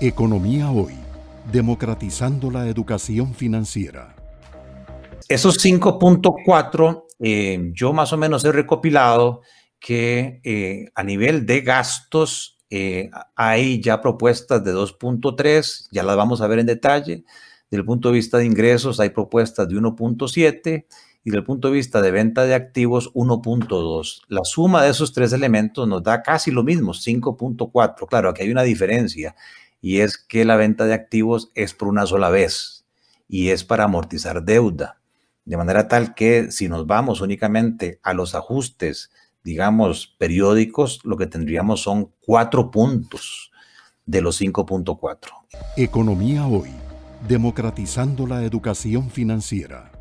Economía Hoy, democratizando la educación financiera. Esos 5.4, eh, yo más o menos he recopilado que eh, a nivel de gastos eh, hay ya propuestas de 2.3, ya las vamos a ver en detalle. Desde el punto de vista de ingresos hay propuestas de 1.7 y desde el punto de vista de venta de activos 1.2. La suma de esos tres elementos nos da casi lo mismo, 5.4. Claro, aquí hay una diferencia y es que la venta de activos es por una sola vez y es para amortizar deuda. De manera tal que si nos vamos únicamente a los ajustes, digamos, periódicos, lo que tendríamos son cuatro puntos de los 5.4. Economía hoy, democratizando la educación financiera.